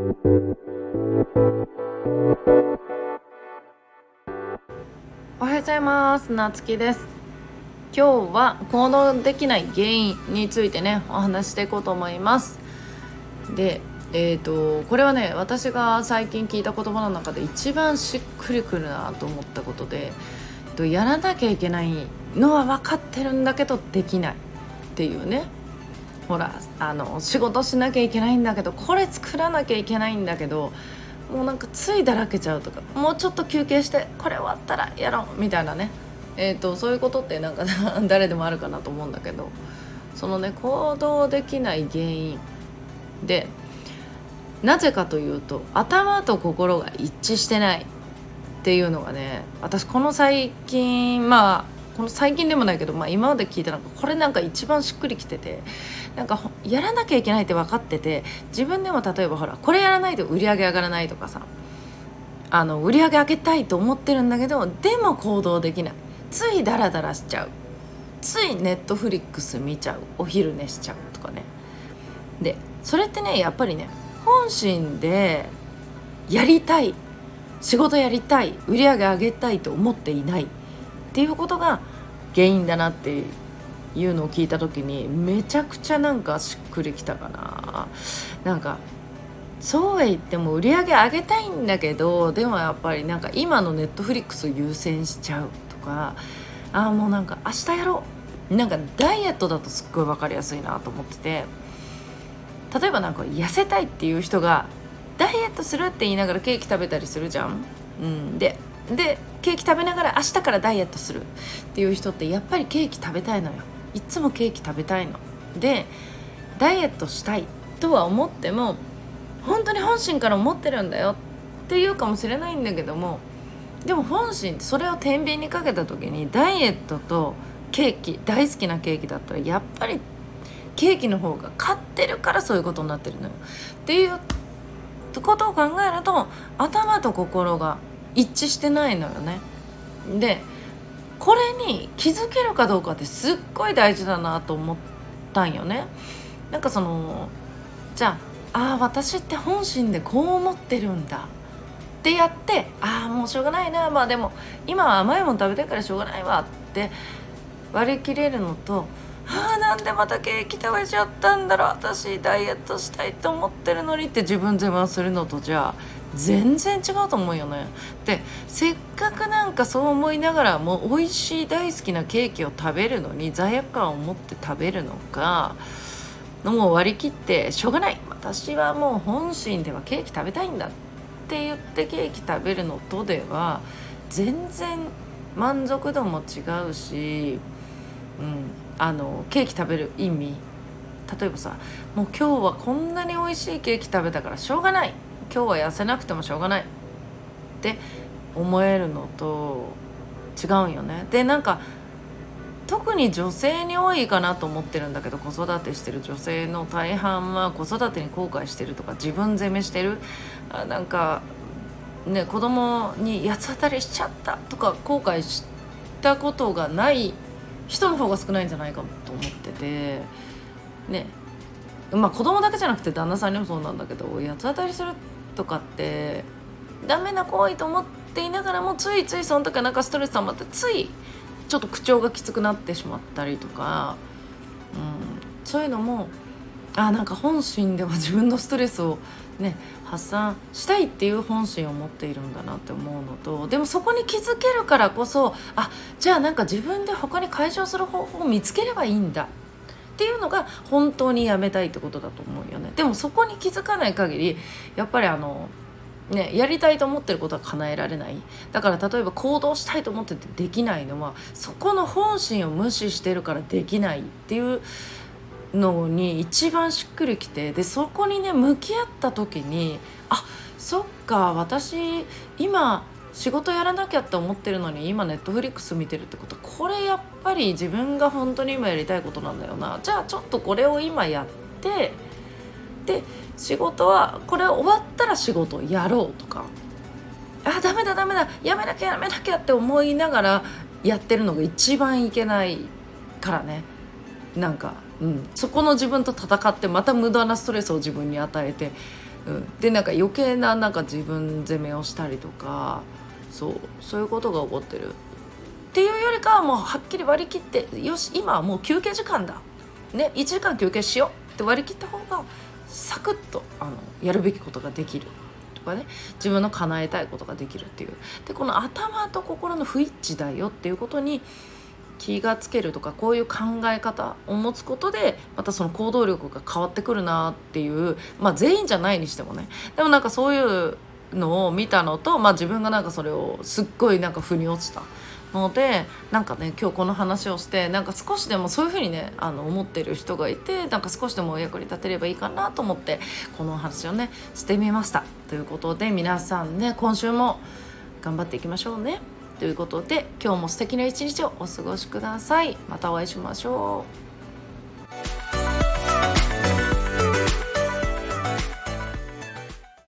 おはようございます。なつきです。今日は行動できない原因についてねお話していこうと思います。でえーと、これはね私が最近聞いた言葉の中で一番しっくりくるなと思ったことでやらなきゃいけないのは分かってるんだけどできないっていうねほらあの仕事しなきゃいけないんだけどこれ作らなきゃいけないんだけどもうなんかついだらけちゃうとかもうちょっと休憩してこれ終わったらやろうみたいなね、えーと、そういうことってなんか 誰でもあるかなと思うんだけどそのね行動できない原因でなぜかというと頭と心が一致してないっていうのがね私この最近まあこの最近でもないけど、まあ、今まで聞いたのがこれなんか一番しっくりきててなんかやらなきゃいけないって分かってて自分でも例えばほらこれやらないと売り上げ上がらないとかさあの売り上げ上げたいと思ってるんだけどでも行動できない。ついダラダラしちゃう。ついネットフリックス見ちゃう。お昼寝しちゃうとかね。でそれってねやっぱりね本心でやりたい仕事やりたい売り上げ上げたいと思っていないっていうことが原因だなっていういうのを聞いた時にめちゃくちゃなんかしっくりきたかな。なんかそうは言っても売り上げ上げたいんだけどでもやっぱりなんか今のネットフリックス優先しちゃうとかああもうなんか明日やろう。なんかダイエットだとすっごい分かりやすいなと思ってて例えばなんか痩せたいっていう人がダイエットするって言いながらケーキ食べたりするじゃん。うん、ででケーキ食べながら明日からダイエットするっていう人ってやっぱりケーキ食べたいのよ。いつもケーキ食べたいの。でダイエットしたいとは思っても本当に本心から思ってるんだよ。っていうかもしれないんだけどもでも本心それを天秤にかけた時にダイエットとケーキ大好きなケーキだったらやっぱりケーキの方が勝ってるからそういうことになってるのよ。っていうことを考えると頭と心が一致してないのよね。でこれに気づけるかどうかってすっごい大事だなと思ったんよね。なんかそのじゃああ私って本心でこう思ってるんだ。ってやってああもうしょうがないな。まあでも今は甘いもの食べたいからしょうがないわ。って割り切れるのとああなんでまたケーキ食べちゃったんだろう。私ダイエットしたいと思ってるのにって自分自慢するのとじゃあ全然違うと思うよね。でせっかくなんかそう思いながらもう美味しい大好きなケーキを食べるのに罪悪感を持って食べるのかもう割り切ってしょうがない。私はもう本心ではケーキ食べたいんだって言ってケーキ食べるのとでは全然満足度も違うし、うん、あのケーキ食べる意味。例えばさもう今日はこんなに美味しいケーキ食べたからしょうがない。今日は痩せなくてもしょうがないって思えるのと違うんよねでなんか特に女性に多いかなと思ってるんだけど子育てしてる女性の大半は子育てに後悔してるとか自分責めしてるあなんかね子供に八つ当たりしちゃったとか後悔したことがない人の方が少ないんじゃないかと思っててね。まあ子供だけじゃなくて旦那さんにもそうなんだけど八つ当たりするとかってダメな行為と思っていながらもついついその時はなんかストレス溜まってついちょっと口調がきつくなってしまったりとか、うん、そういうのもあなんか本心では自分のストレスをね発散したいっていう本心を持っているんだなって思うのとでもそこに気づけるからこそあじゃあなんか自分で他に解消する方法を見つければいいんだっていうのが本当にやめたいってことだと思うよね。でもそこに気づかない限りやっぱりあのね、やりたいと思ってることは叶えられない。だから例えば行動したいと思っててできないのはそこの本心を無視してるからできないっていうのに一番しっくりきてでそこにね向き合った時にあそっか私今仕事やらなきゃって思ってるのに今ネットフリックス見てるってことこれやっぱり自分が本当に今やりたいことなんだよな。じゃあちょっとこれを今やってで仕事はこれ終わったら仕事をやろうとか。あダメだダメだやめなきゃやめなきゃって思いながらやってるのが一番いけないからね。なんかうん、そこの自分と戦ってまた無駄なストレスを自分に与えて、うん、でなんか余計ななんか自分責めをしたりとかそうそういうことが起こってる。っていうよりかはもうはっきり割り切ってよし今はもう休憩時間だ、ね、1時間休憩しよう。って割り切った方がサクッとあのやるべきことができる。とかね。自分の叶えたいことができるっていう。でこの頭と心の不一致だよっていうことに気がつけるとかこういう考え方を持つことでまたその行動力が変わってくるなっていうまあ全員じゃないにしてもね。でもなんかそういうのを見たのと、まあ、自分がなんかそれをすっごいなんか腑に落ちたのでなんかね今日この話をしてなんか少しでもそういうふうにねあの思ってる人がいてなんか少しでもお役に立てればいいかなと思ってこの話をねしてみました。ということで皆さんね今週も頑張っていきましょうね。ということで今日も素敵な一日をお過ごしください。またお会いしましょう。